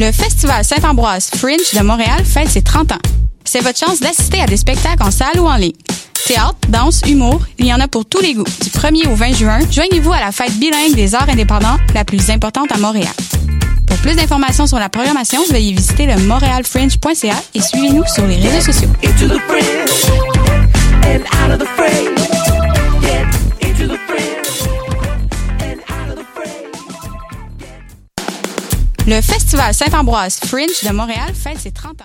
Le Festival Saint-Ambroise Fringe de Montréal fête ses 30 ans. C'est votre chance d'assister à des spectacles en salle ou en ligne. Théâtre, danse, humour, il y en a pour tous les goûts. Du 1er au 20 juin, joignez-vous à la fête bilingue des arts indépendants, la plus importante à Montréal. Pour plus d'informations sur la programmation, veuillez visiter le montrealfringe.ca et suivez-nous sur les réseaux sociaux. Le Festival Saint-Ambroise Fringe de Montréal fête ses 30 ans.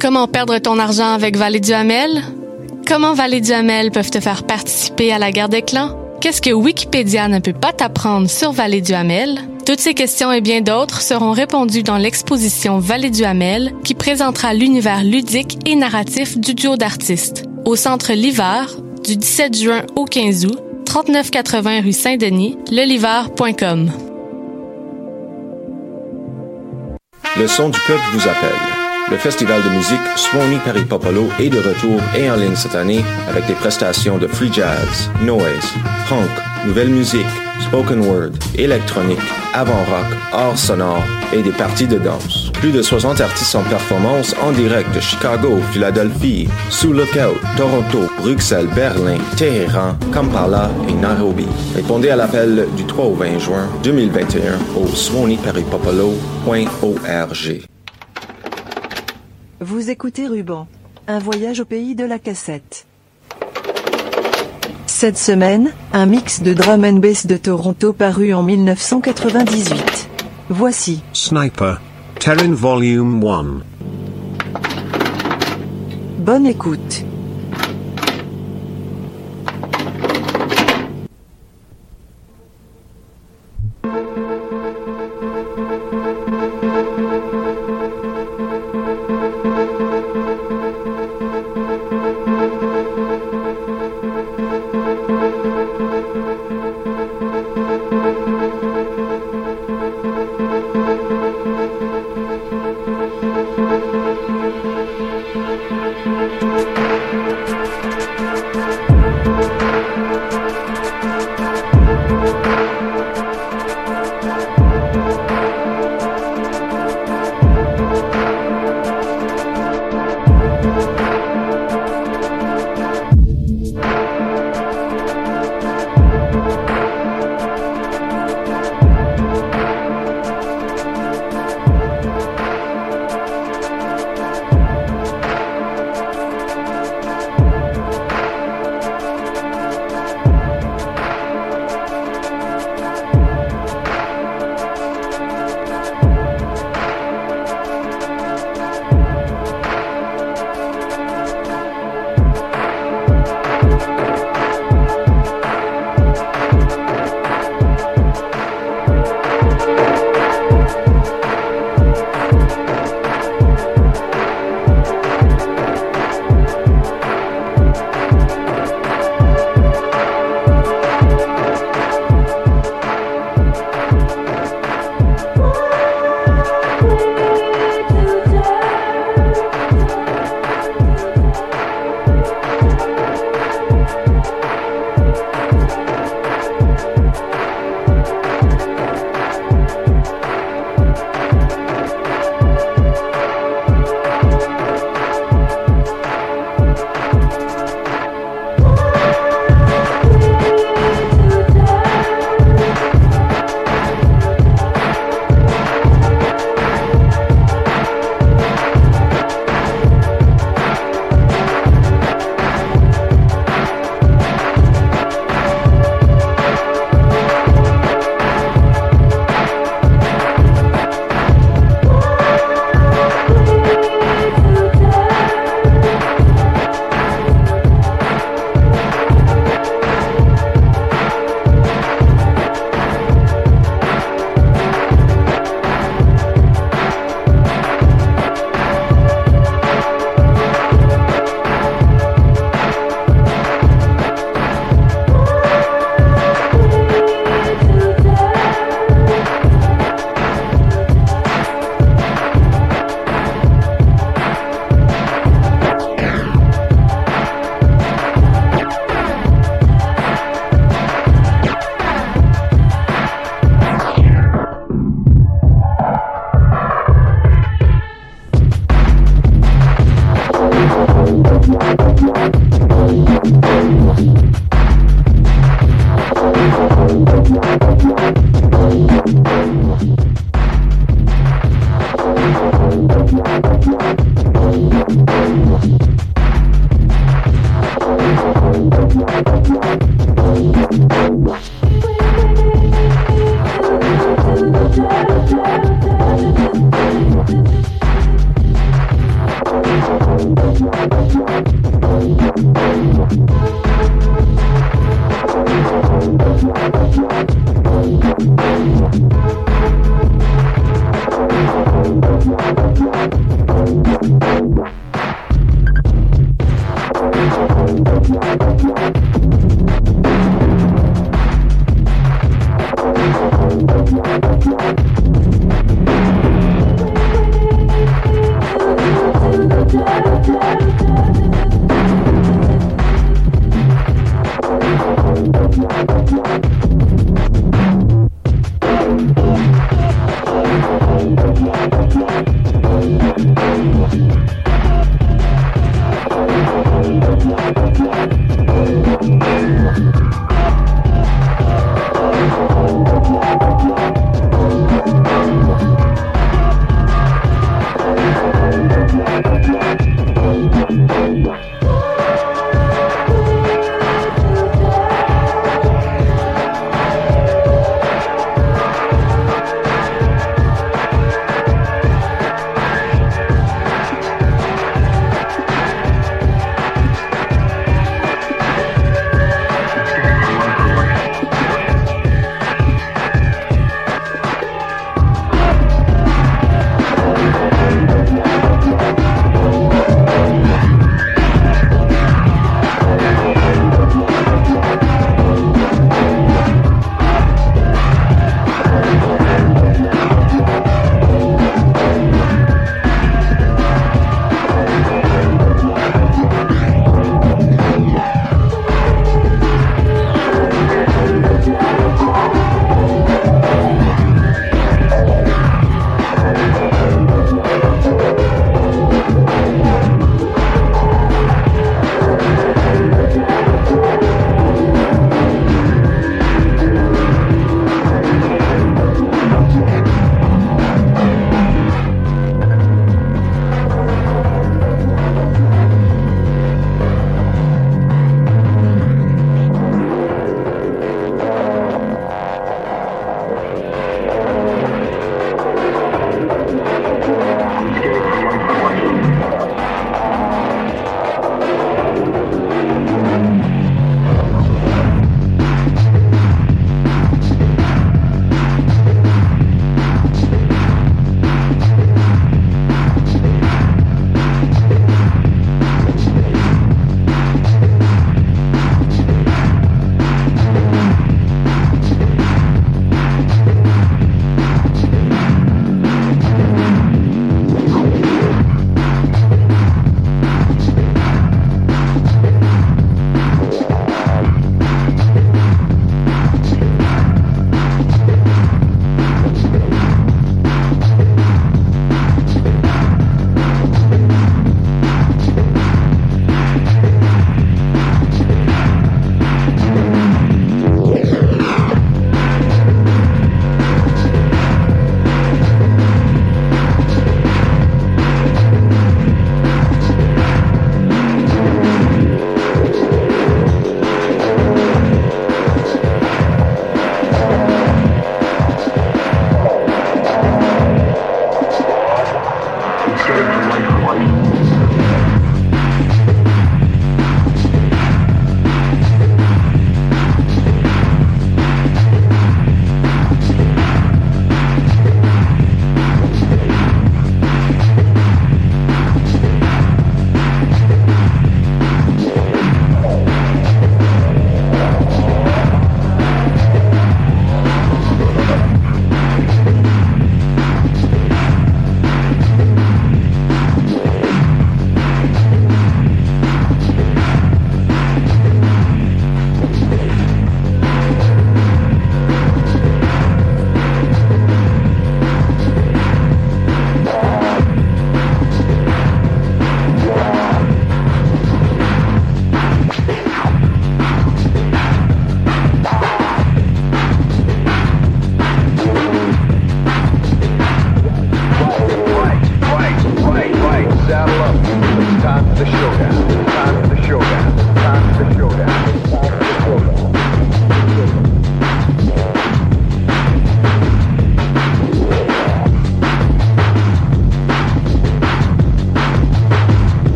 Comment perdre ton argent avec Vallée du Hamel? Comment Vallée du Hamel peuvent te faire participer à la guerre des clans? Qu'est-ce que Wikipédia ne peut pas t'apprendre sur Vallée du Hamel? Toutes ces questions et bien d'autres seront répondues dans l'exposition Vallée du Hamel qui présentera l'univers ludique et narratif du duo d'artistes. Au Centre L'Hiver, du 17 juin au 15 août, 3980 rue Saint-Denis, leliver.com. Le son du peuple vous appelle. Le festival de musique Swanee Paris Popolo est de retour et en ligne cette année avec des prestations de free jazz, noise, punk, nouvelle musique, spoken word, électronique, avant-rock, art sonore et des parties de danse. Plus de 60 artistes en performance en direct de Chicago, Philadelphie, Sous Lookout, Toronto, Bruxelles, Berlin, Téhéran, Kampala et Nairobi. Répondez à l'appel du 3 au 20 juin 2021 au swaneeparisPopolo.org. Vous écoutez Ruban. Un voyage au pays de la cassette. Cette semaine, un mix de drum and bass de Toronto paru en 1998. Voici. Sniper. Terran Volume 1. Bonne écoute.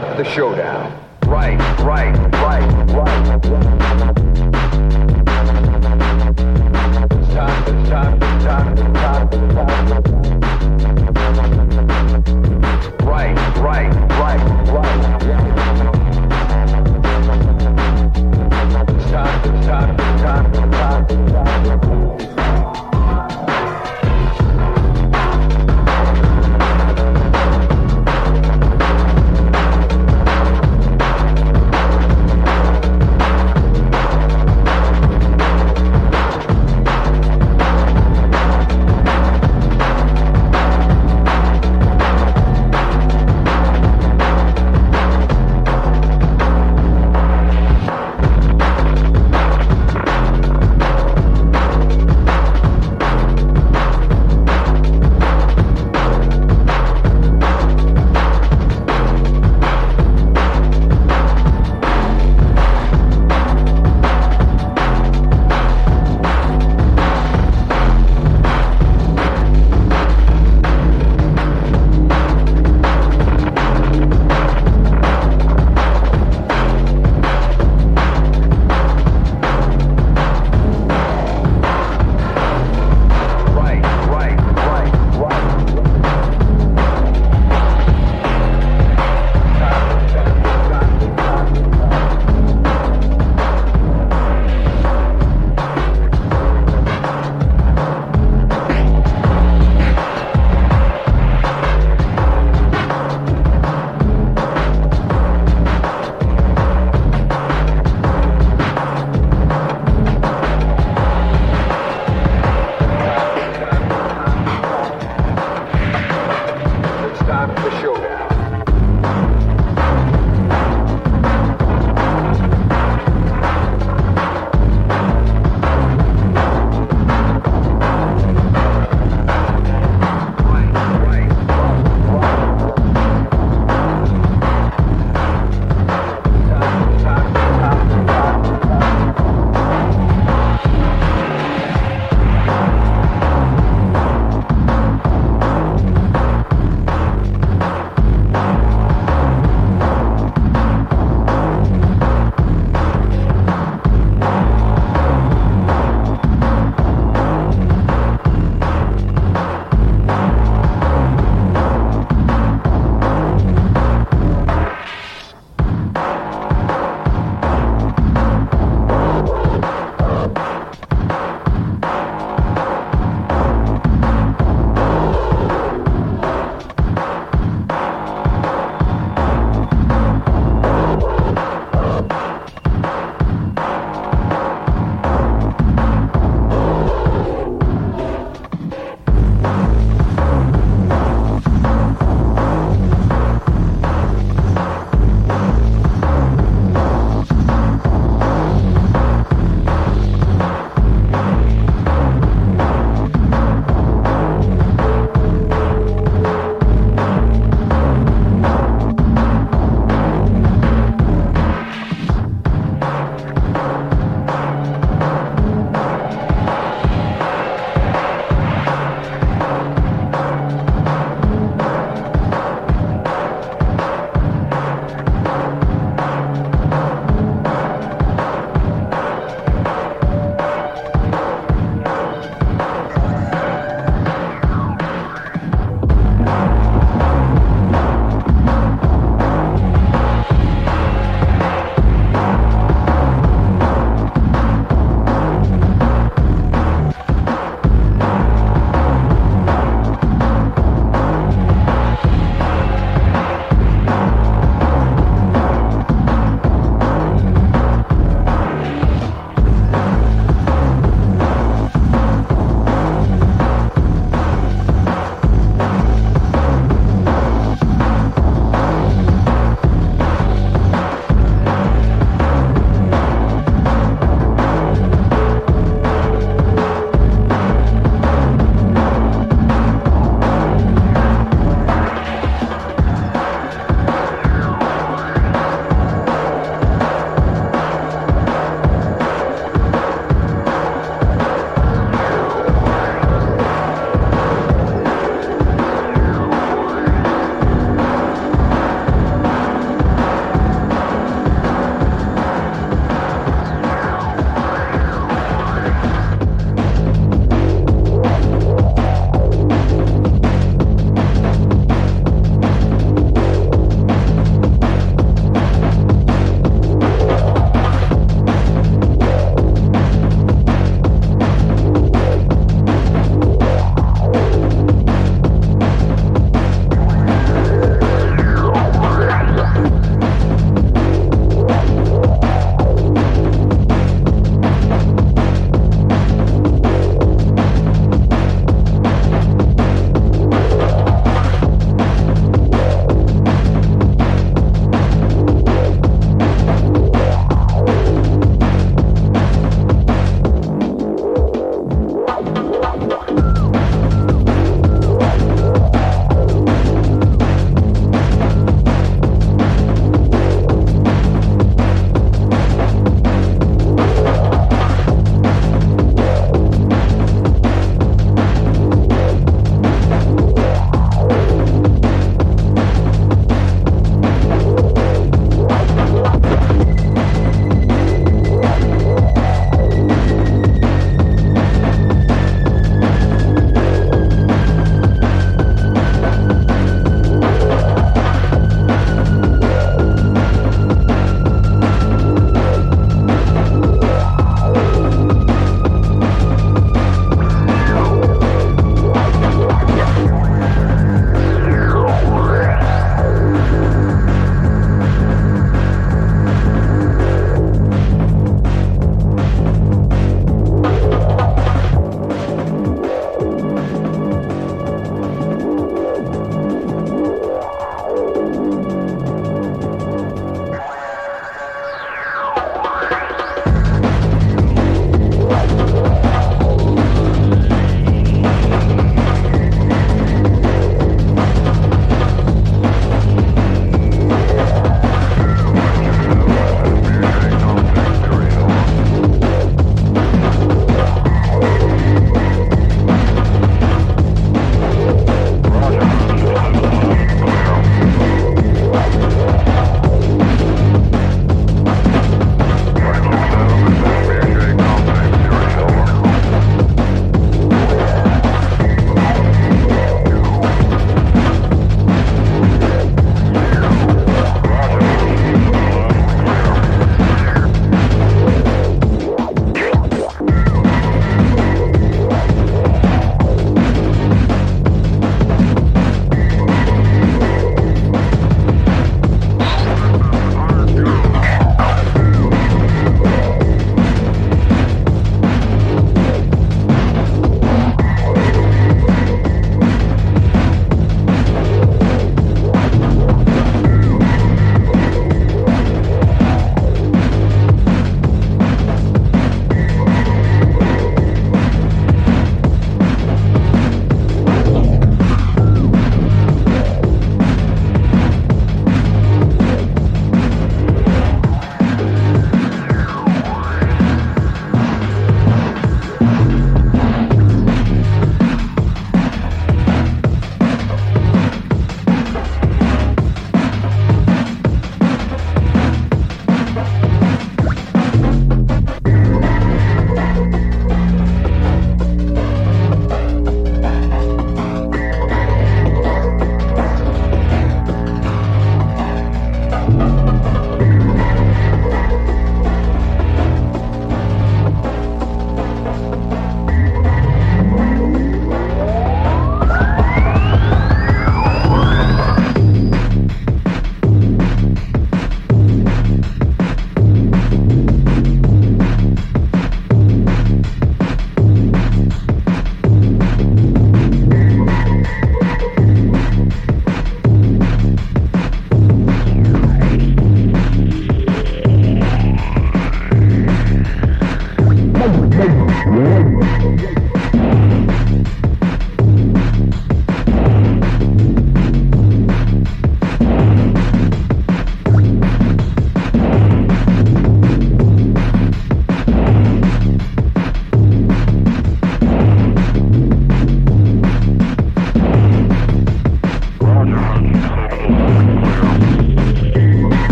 time for the showdown. Right, right, right, right. It's time, it's time, it's time, it's time, it's time.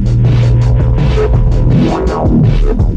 Thank you.